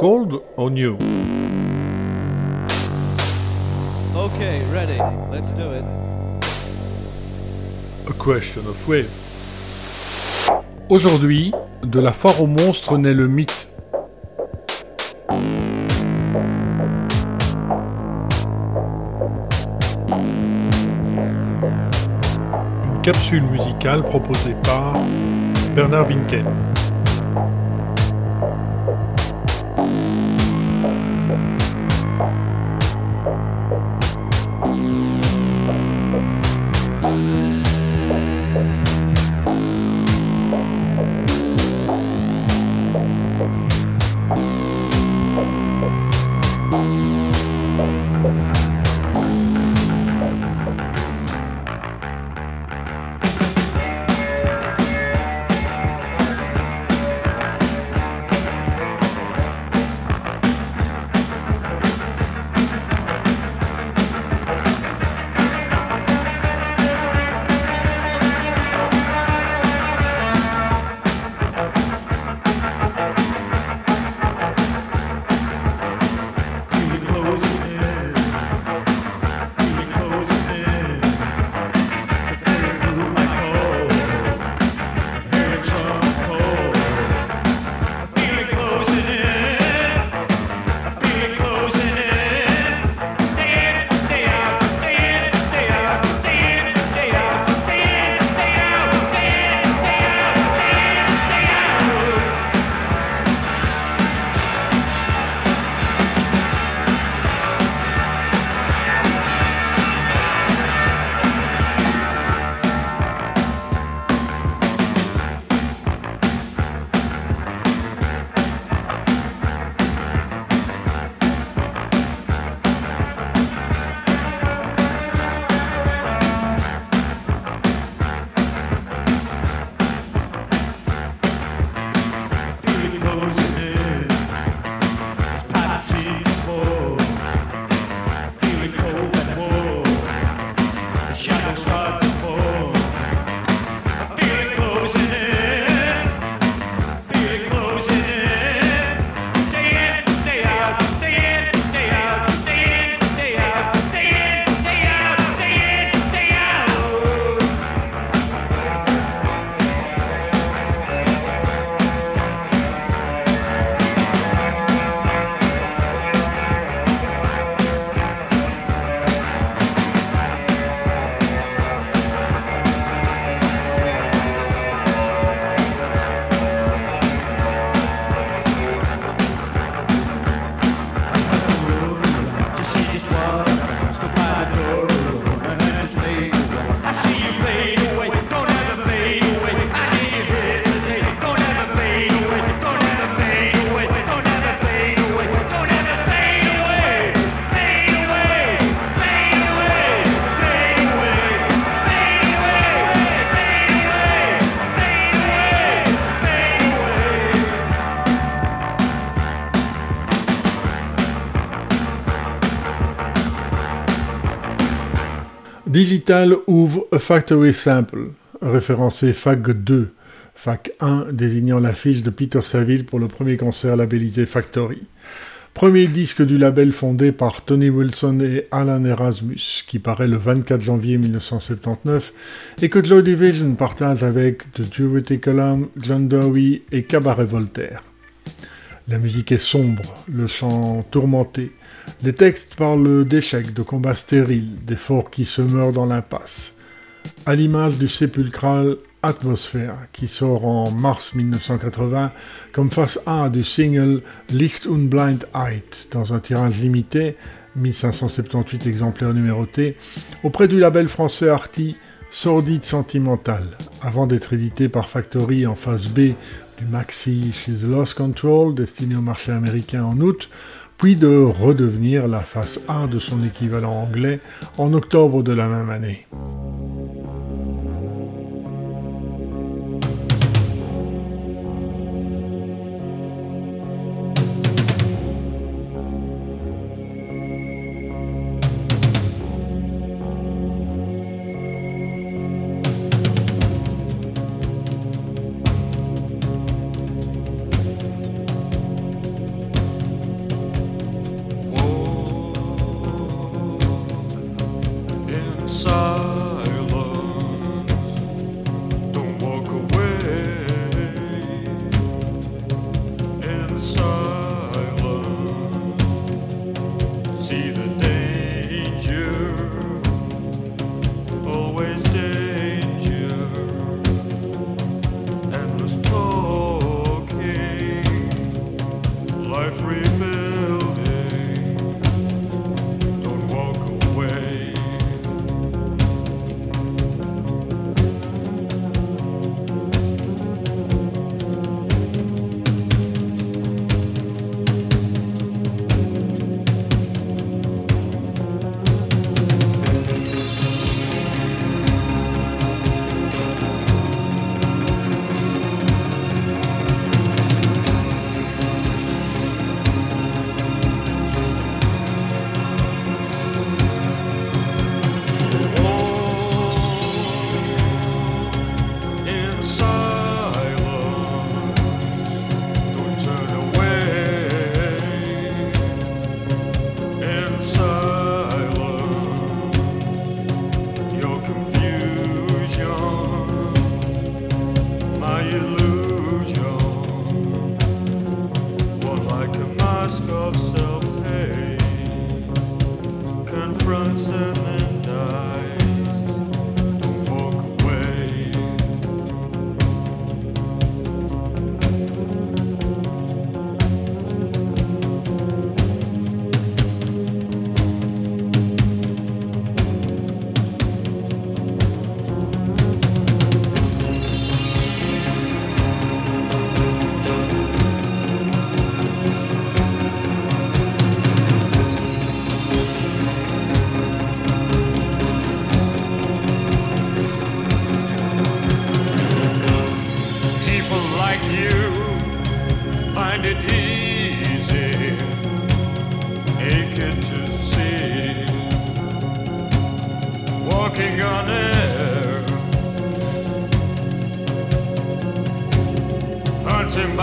Cold or new Okay, ready. Let's do it. A question of wave. Aujourd'hui, de la foire aux monstres naît le mythe. Une capsule musicale proposée par Bernard Winken. Digital ouvre A Factory Sample, référencé FAC 2, FAC 1 désignant l'affiche de Peter Saville pour le premier concert labellisé Factory. Premier disque du label fondé par Tony Wilson et Alan Erasmus, qui paraît le 24 janvier 1979, et que Joy Division partage avec The Duty Column, John Dowie et Cabaret Voltaire. La musique est sombre, le chant tourmenté. Les textes parlent d'échecs, de combats stériles, d'efforts qui se meurent dans l'impasse. À l'image du sépulcral Atmosphère, qui sort en mars 1980 comme face A du single Licht und Blind Eit, dans un tirage limité, 1578 exemplaires numérotés, auprès du label français Arty Sordide Sentimental, avant d'être édité par Factory en phase B du maxi She's Lost Control, destiné au marché américain en août, puis de redevenir la face A de son équivalent anglais en octobre de la même année.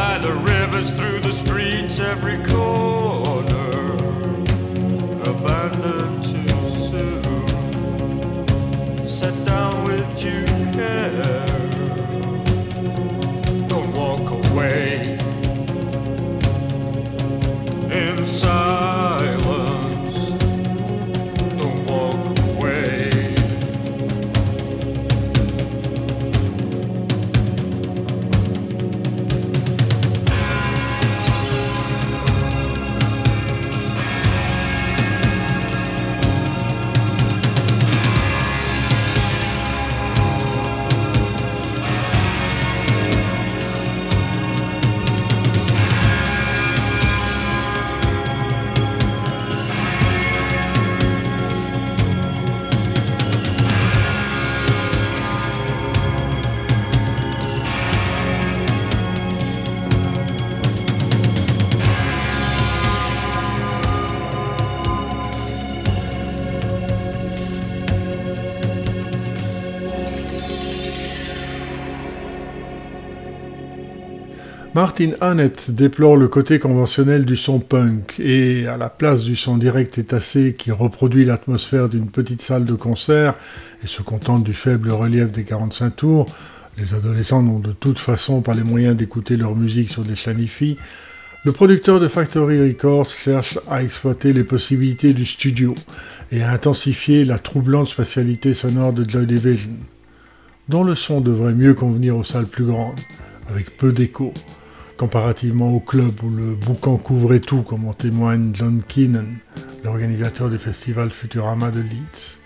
By the rivers through the streets, every corner, abandoned too soon. Set down with due care. Don't walk away in Martin Hannett déplore le côté conventionnel du son punk et, à la place du son direct et tassé qui reproduit l'atmosphère d'une petite salle de concert et se contente du faible relief des 45 tours, les adolescents n'ont de toute façon pas les moyens d'écouter leur musique sur des Shanifi, le producteur de Factory Records cherche à exploiter les possibilités du studio et à intensifier la troublante spatialité sonore de Joy Division, dont le son devrait mieux convenir aux salles plus grandes, avec peu d'écho, comparativement au club où le boucan couvrait tout, comme en témoigne John Keenan, l'organisateur du festival Futurama de Leeds.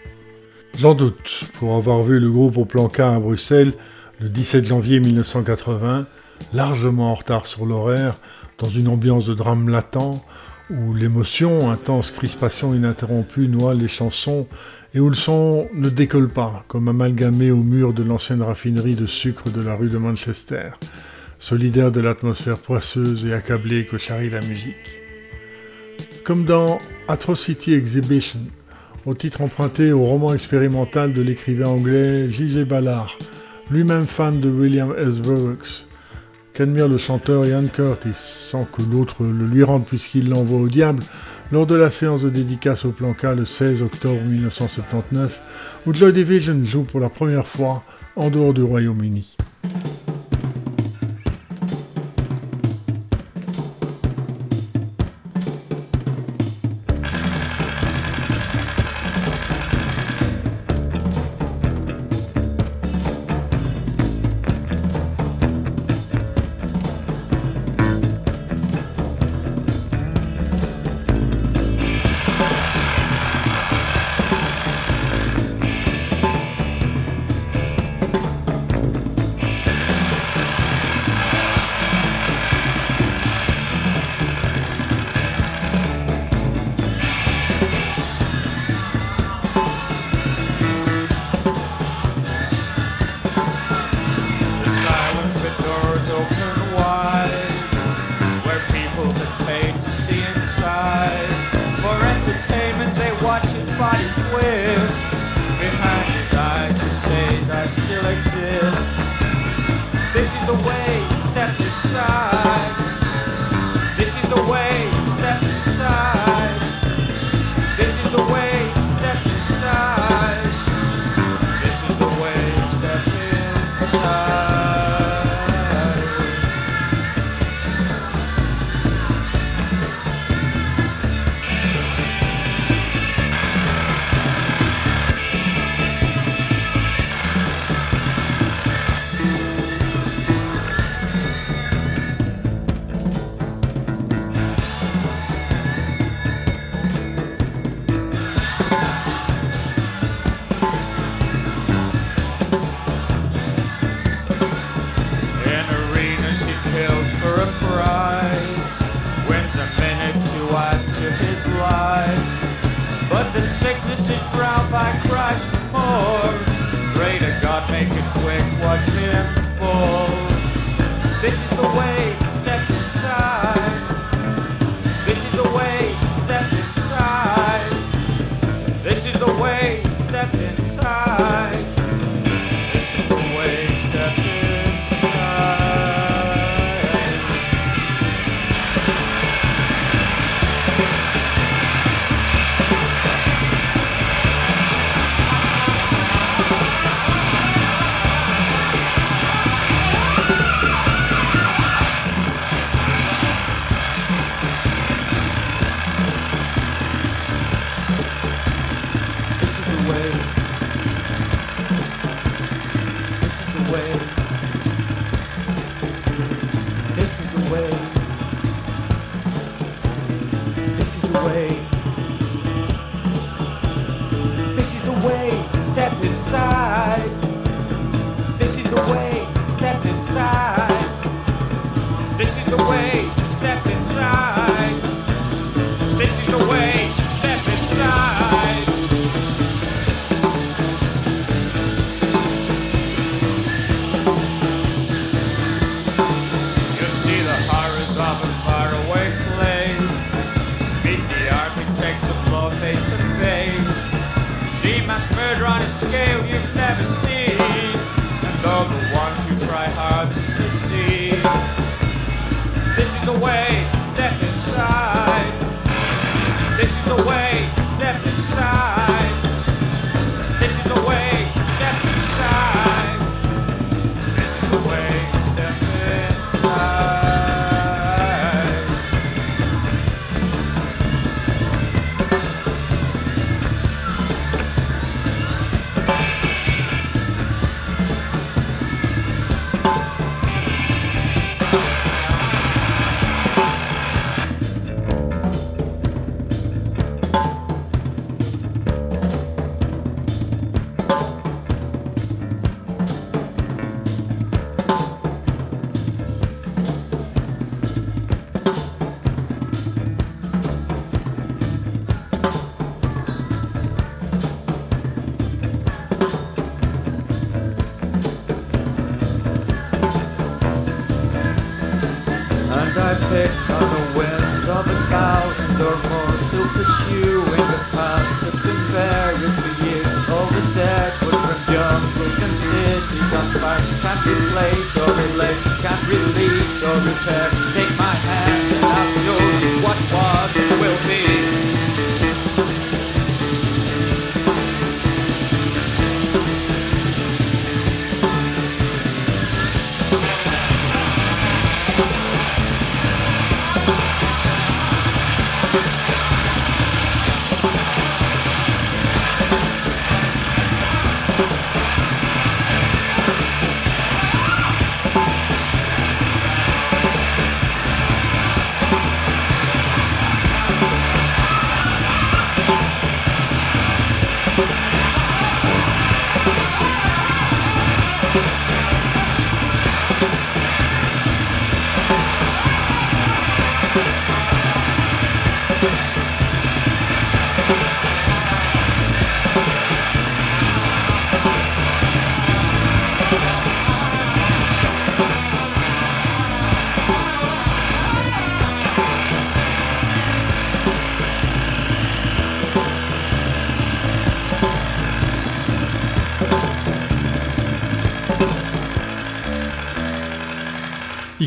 J'en doute, pour avoir vu le groupe au plan K à Bruxelles le 17 janvier 1980, largement en retard sur l'horaire, dans une ambiance de drame latent, où l'émotion, intense crispation ininterrompue noie les chansons, et où le son ne décolle pas, comme amalgamé au mur de l'ancienne raffinerie de sucre de la rue de Manchester, solidaire de l'atmosphère poisseuse et accablée que charrie la musique. Comme dans Atrocity Exhibition, au titre emprunté au roman expérimental de l'écrivain anglais J.J. Ballard, lui-même fan de William S. Burroughs, qu'admire le chanteur Ian Curtis, sans que l'autre le lui rende puisqu'il l'envoie au diable, lors de la séance de dédicace au plan le 16 octobre 1979, où Joy Division joue pour la première fois en dehors du Royaume-Uni.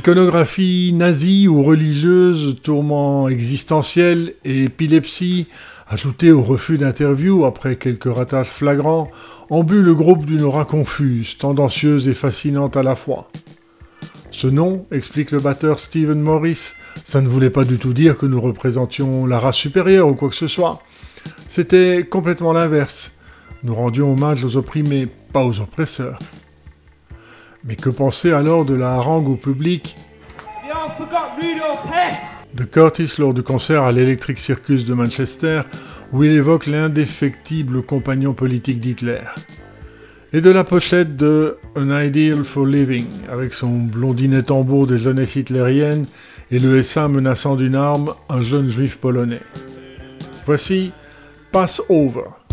Iconographie nazie ou religieuse, tourment existentiel et épilepsie, ajoutés au refus d'interview après quelques ratages flagrants, ont bu le groupe d'une aura confuse, tendancieuse et fascinante à la fois. Ce nom, explique le batteur Stephen Morris, ça ne voulait pas du tout dire que nous représentions la race supérieure ou quoi que ce soit. C'était complètement l'inverse. Nous rendions hommage aux opprimés, pas aux oppresseurs. Mais que penser alors de la harangue au public de Curtis lors du concert à l'Electric Circus de Manchester, où il évoque l'indéfectible compagnon politique d'Hitler. Et de la pochette de An Ideal for Living, avec son blondinet tambour des jeunesses hitlériennes et le essaim menaçant d'une arme un jeune juif polonais. Voici Pass Over.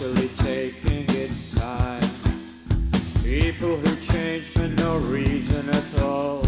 Brutally taking its time. People who change for no reason at all,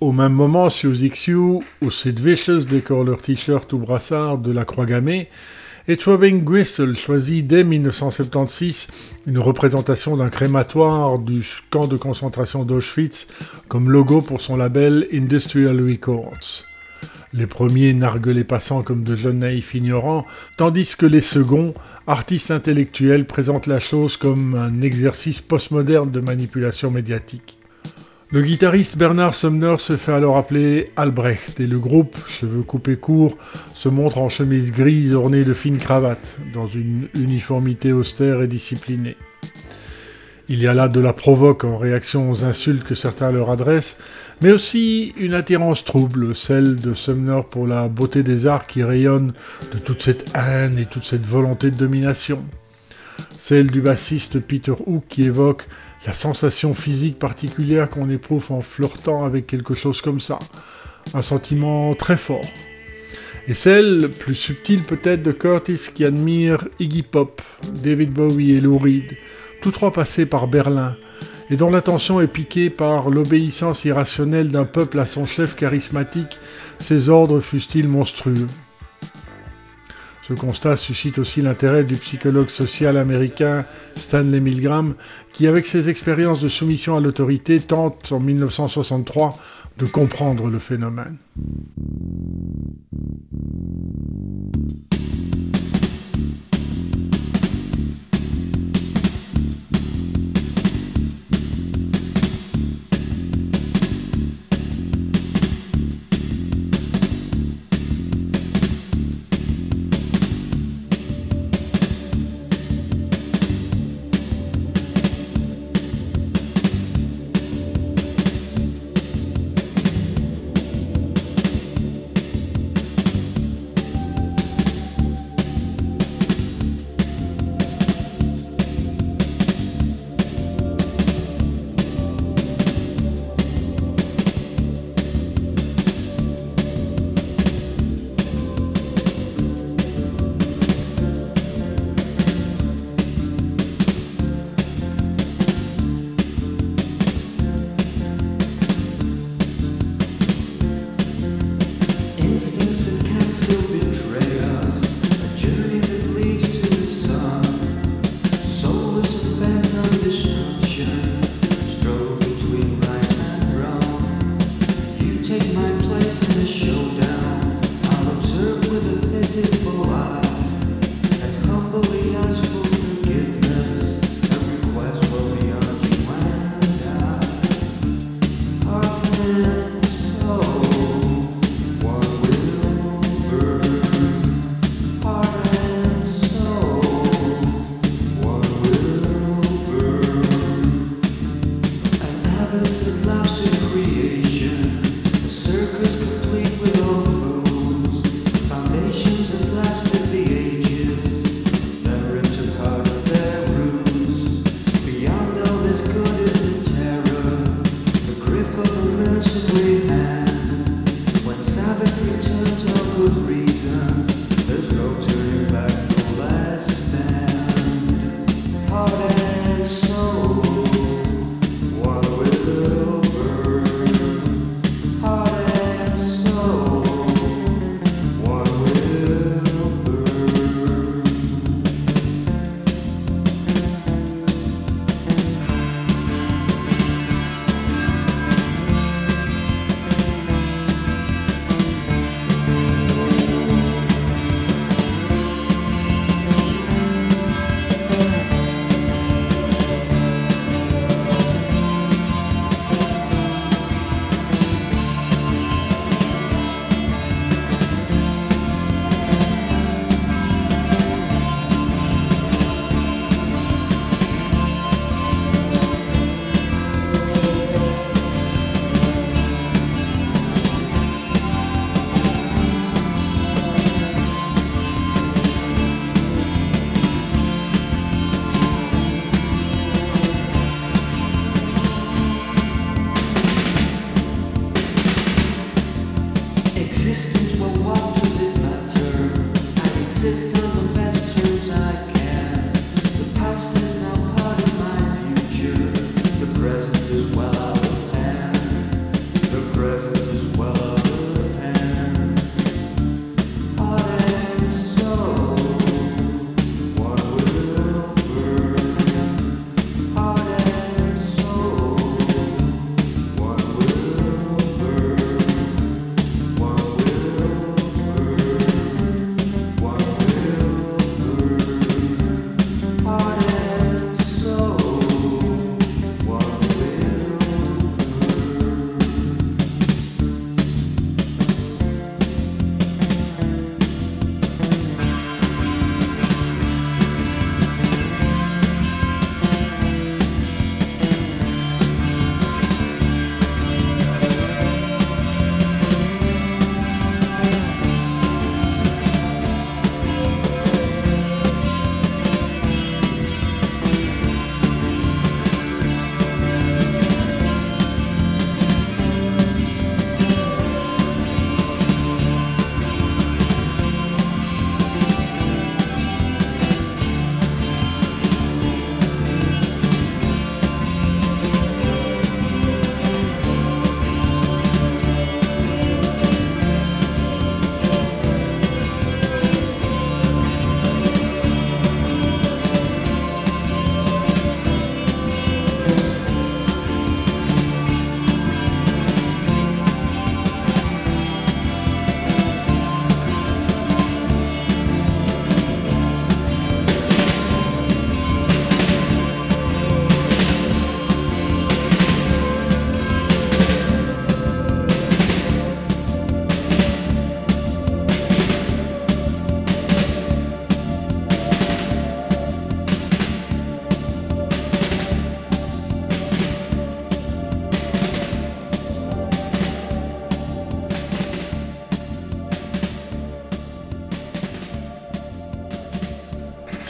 au même moment, Q ou Sid Vicious décorent leur t-shirt ou brassard de la croix gammée, et Throbbing Gristle choisit dès 1976 une représentation d'un crématoire du camp de concentration d'Auschwitz comme logo pour son label Industrial Records. Les premiers narguent les passants comme de jeunes naïfs ignorants, tandis que les seconds, artistes intellectuels, présentent la chose comme un exercice postmoderne de manipulation médiatique. Le guitariste Bernard Sumner se fait alors appeler Albrecht et le groupe, cheveux coupés courts, se montre en chemise grise ornée de fines cravates, dans une uniformité austère et disciplinée. Il y a là de la provoque en réaction aux insultes que certains leur adressent, mais aussi une attirance trouble, celle de Sumner pour la beauté des arts qui rayonne de toute cette haine et toute cette volonté de domination. celle du bassiste Peter Hook qui évoque la sensation physique particulière qu'on éprouve en flirtant avec quelque chose comme ça. Un sentiment très fort. Et celle, plus subtile peut-être, de Curtis qui admire Iggy Pop, David Bowie et Lou Reed, tous trois passés par Berlin, et dont l'attention est piquée par l'obéissance irrationnelle d'un peuple à son chef charismatique, ses ordres fussent-ils monstrueux? Ce constat suscite aussi l'intérêt du psychologue social américain Stanley Milgram, qui avec ses expériences de soumission à l'autorité tente en 1963 de comprendre le phénomène.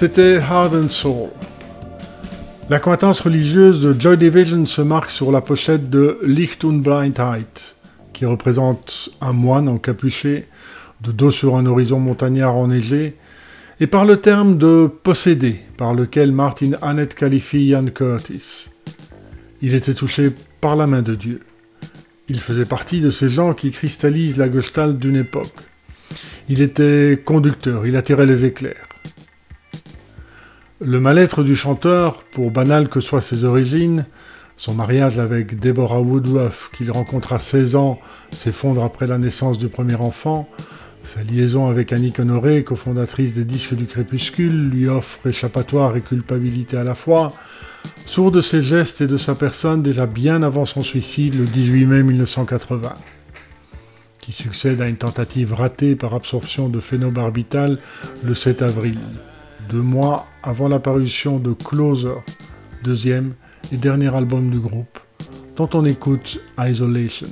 C'était Heart and Soul. La coïncidence religieuse de Joy Division se marque sur la pochette de Licht und Blindheit, qui représente un moine encapuché, de dos sur un horizon montagnard enneigé, et par le terme de possédé, par lequel Martin Hannett qualifie Ian Curtis. Il était touché par la main de Dieu. Il faisait partie de ces gens qui cristallisent la gestalt d'une époque. Il était conducteur, il attirait les éclairs. Le mal-être du chanteur, pour banal que soient ses origines, son mariage avec Deborah Woodruff, qu'il rencontre à 16 ans, s'effondre après la naissance du premier enfant, sa liaison avec Annick Honoré, cofondatrice des Disques du Crépuscule, lui offre échappatoire et culpabilité à la fois, sourd de ses gestes et de sa personne déjà bien avant son suicide le 18 mai 1980, qui succède à une tentative ratée par absorption de phénobarbital le 7 avril, deux mois avant l'apparition de Closer, deuxième et dernier album du groupe, dont on écoute Isolation.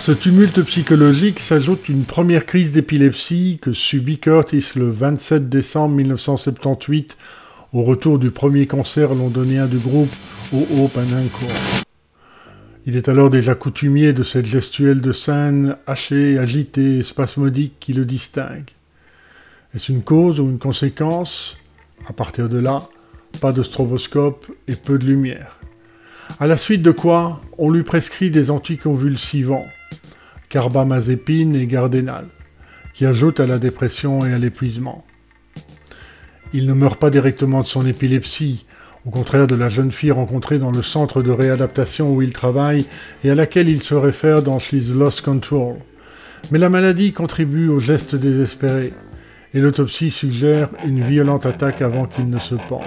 Ce tumulte psychologique s'ajoute une première crise d'épilepsie que subit Curtis le 27 décembre 1978 au retour du premier concert londonien du groupe au Hope and Il est alors déjà coutumier de cette gestuelle de scène hachée, agitée spasmodique qui le distingue. Est-ce une cause ou une conséquence? À partir de là, pas de stroboscope et peu de lumière. À la suite de quoi, on lui prescrit des anticonvulsivants carbamazépine et gardénal, qui ajoutent à la dépression et à l'épuisement. Il ne meurt pas directement de son épilepsie, au contraire de la jeune fille rencontrée dans le centre de réadaptation où il travaille et à laquelle il se réfère dans She's Lost Control. Mais la maladie contribue au geste désespéré, et l'autopsie suggère une violente attaque avant qu'il ne se pende.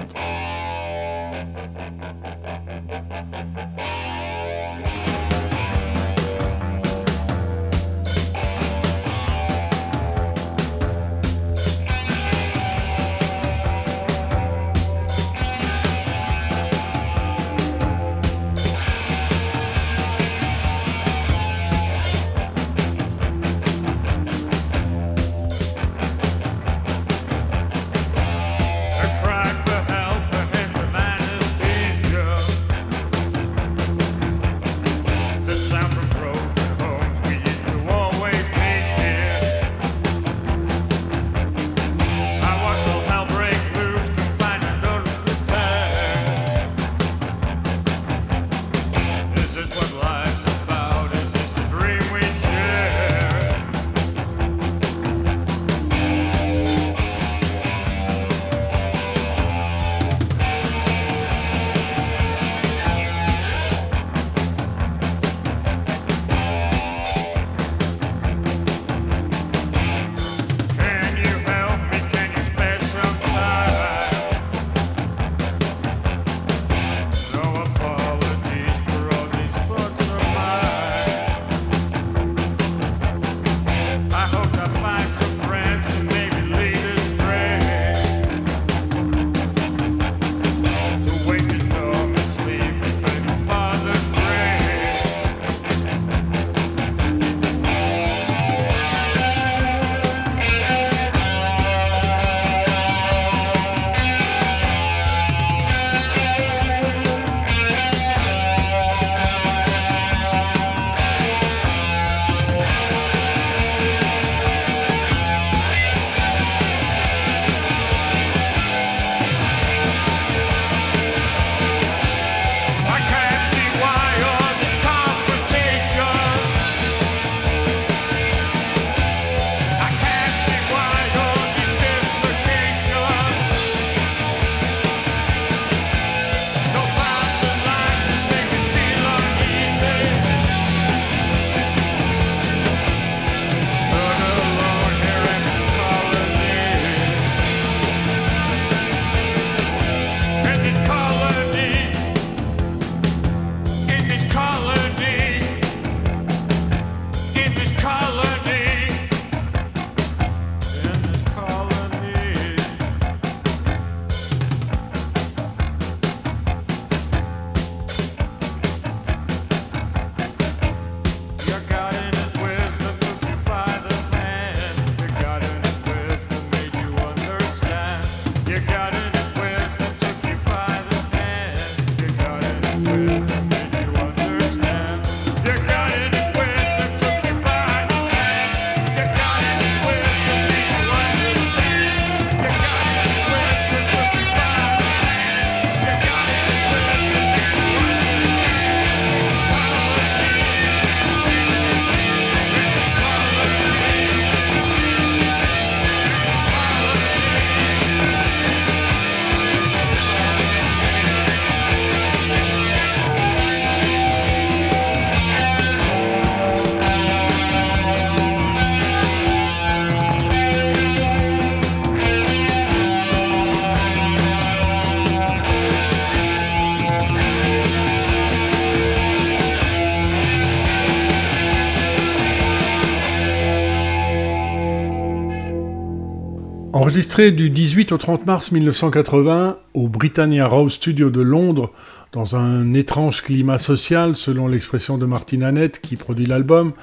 Enregistré du 18 au 30 mars 1980 au Britannia Rose Studio de Londres, dans un étrange climat social, selon l'expression de Martin Annette qui produit l'album,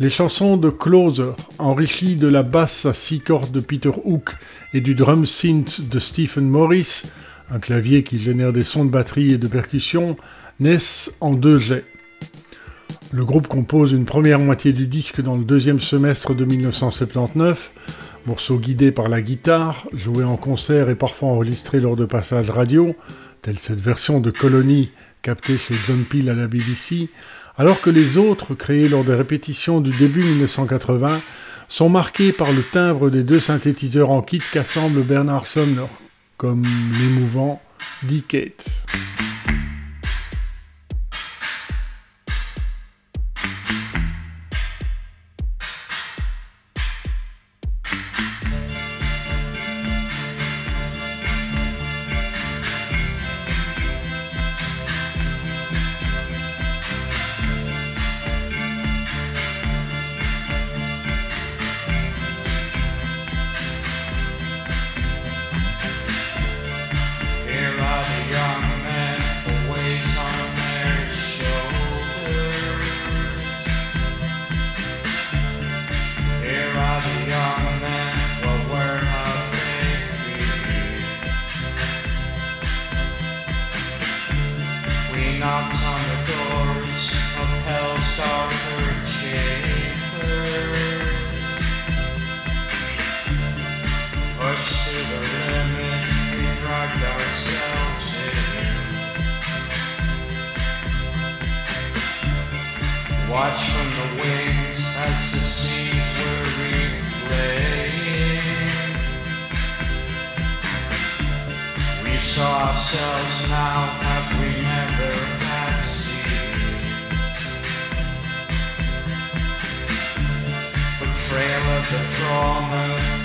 les chansons de Closer, enrichies de la basse à six cordes de Peter Hook et du drum synth de Stephen Morris, un clavier qui génère des sons de batterie et de percussion, naissent en deux jets. Le groupe compose une première moitié du disque dans le deuxième semestre de 1979, morceaux guidés par la guitare, joués en concert et parfois enregistrés lors de passages radio, telle cette version de Colony captée chez John Peel à la BBC, alors que les autres, créés lors des répétitions du début 1980, sont marqués par le timbre des deux synthétiseurs en kit qu'assemble Bernard Sumner, comme l'émouvant Decades. Watch from the wings as the scenes were replaying. We saw ourselves now as we never had seen. The trail of the drama.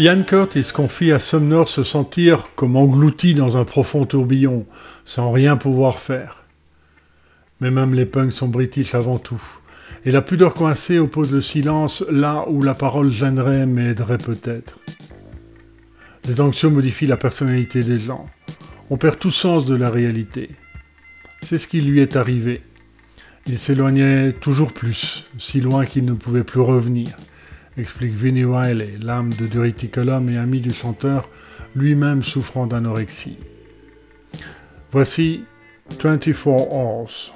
Ian Curtis confie à Sumner se sentir comme englouti dans un profond tourbillon, sans rien pouvoir faire. Mais même les punks sont british avant tout. Et la pudeur coincée oppose le silence là où la parole gênerait mais aiderait peut-être. Les anxieux modifient la personnalité des gens. On perd tout sens de la réalité. C'est ce qui lui est arrivé. Il s'éloignait toujours plus, si loin qu'il ne pouvait plus revenir, explique Vinnie Wiley, l'âme de Durity Column et ami du chanteur, lui-même souffrant d'anorexie. Voici 24 Hours.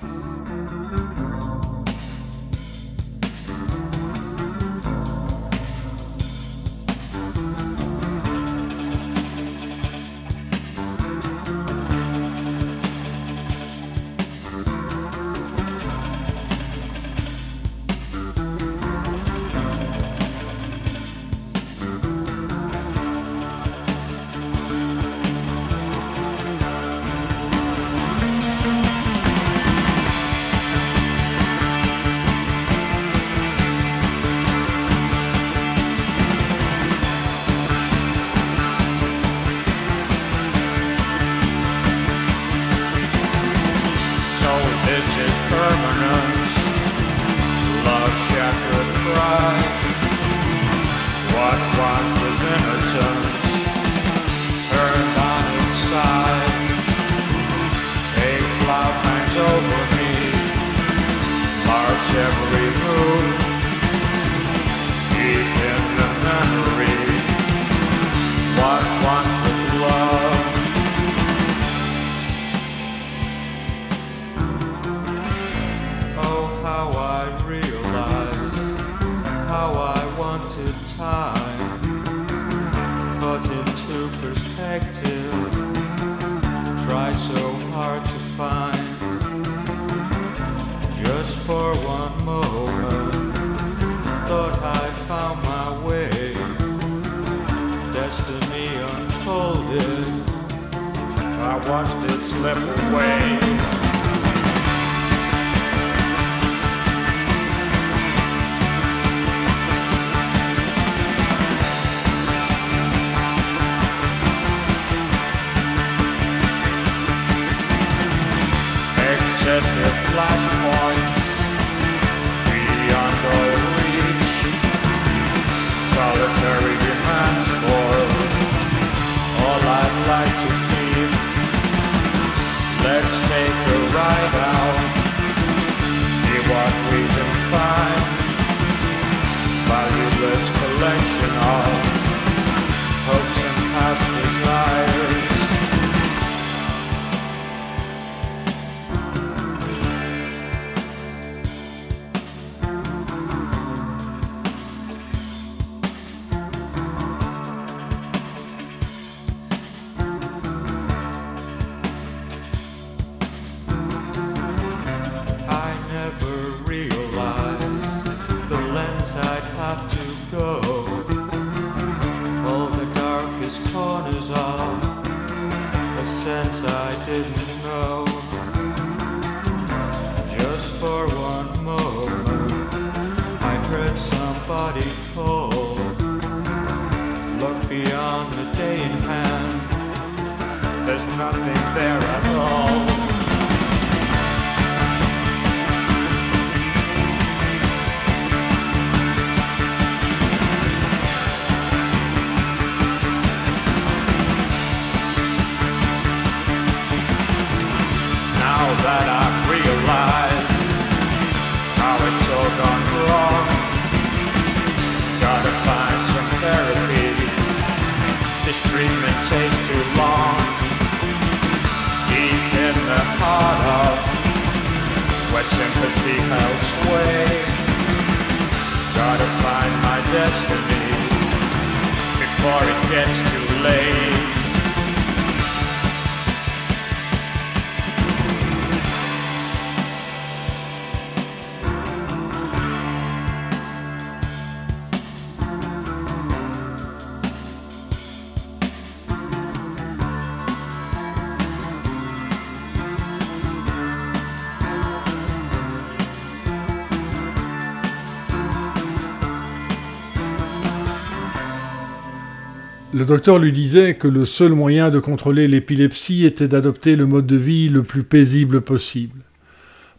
Le docteur lui disait que le seul moyen de contrôler l'épilepsie était d'adopter le mode de vie le plus paisible possible.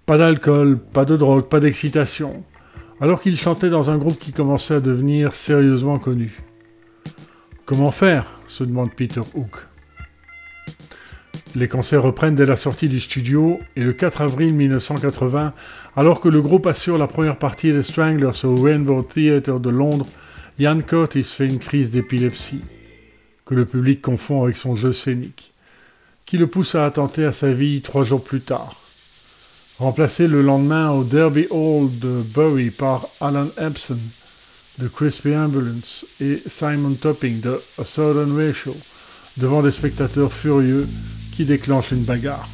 Pas d'alcool, pas de drogue, pas d'excitation. Alors qu'il chantait dans un groupe qui commençait à devenir sérieusement connu. Comment faire? se demande Peter Hook. Les concerts reprennent dès la sortie du studio et le 4 avril 1980, alors que le groupe assure la première partie des Stranglers au Rainbow Theatre de Londres, Ian Curtis fait une crise d'épilepsie, que le public confond avec son jeu scénique, qui le pousse à attenter à sa vie trois jours plus tard. Remplacé le lendemain au Derby Hall de Bury par Alan Epson de Crispy Ambulance et Simon Topping de A Southern Ratio, devant des spectateurs furieux qui déclenchent une bagarre.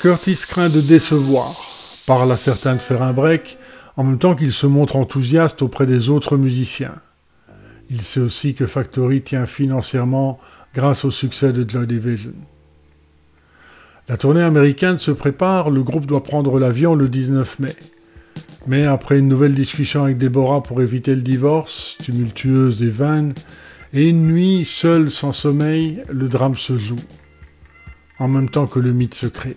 Curtis craint de décevoir, parle à certains de faire un break, en même temps qu'il se montre enthousiaste auprès des autres musiciens. Il sait aussi que Factory tient financièrement grâce au succès de Joy Division. La tournée américaine se prépare, le groupe doit prendre l'avion le 19 mai. Mais après une nouvelle discussion avec Deborah pour éviter le divorce, tumultueuse et vaine, et une nuit seule sans sommeil, le drame se joue, en même temps que le mythe se crée.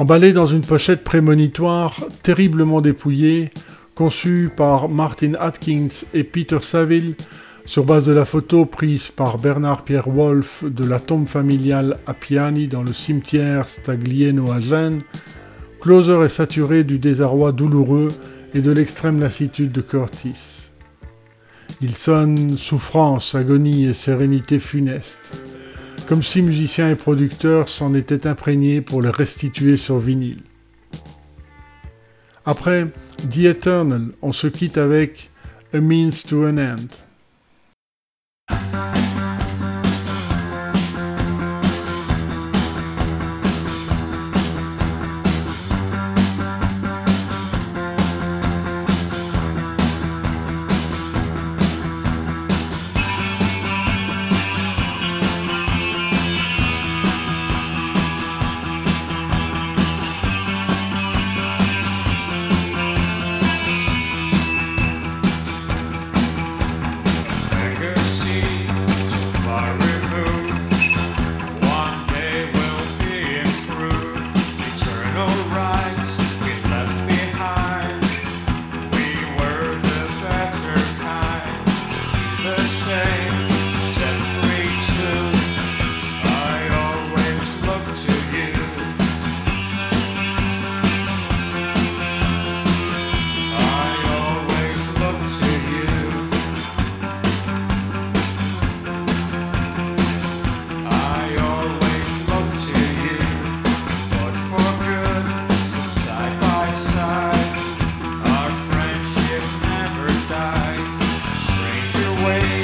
Emballé dans une pochette prémonitoire, terriblement dépouillée, conçue par Martin Atkins et Peter Saville, sur base de la photo prise par Bernard Pierre Wolff de la tombe familiale à Piani dans le cimetière Staglieno à Gênes, Closer est saturé du désarroi douloureux et de l'extrême lassitude de Curtis. Il sonne souffrance, agonie et sérénité funeste, comme si musiciens et producteurs s'en étaient imprégnés pour les restituer sur vinyle. Après The Eternal, on se quitte avec A Means to an End. away.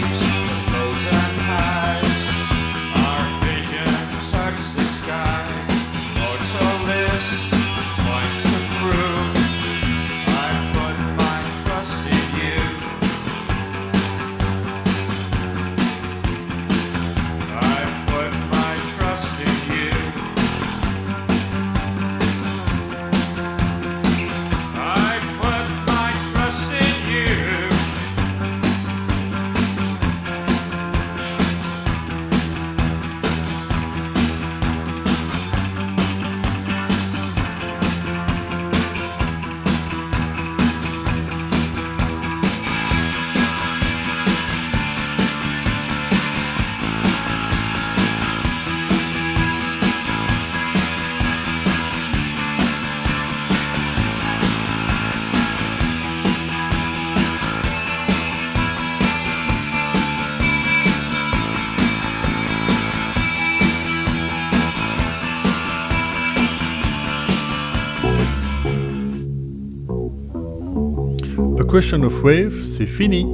Question of Wave, c'est fini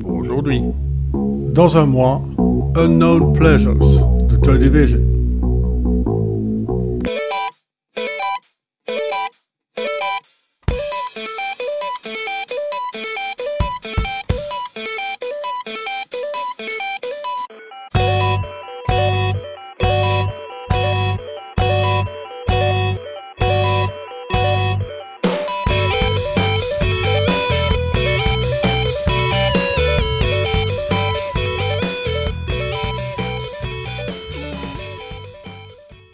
pour aujourd'hui. Dans un mois, Unknown Pleasures de Toy Division.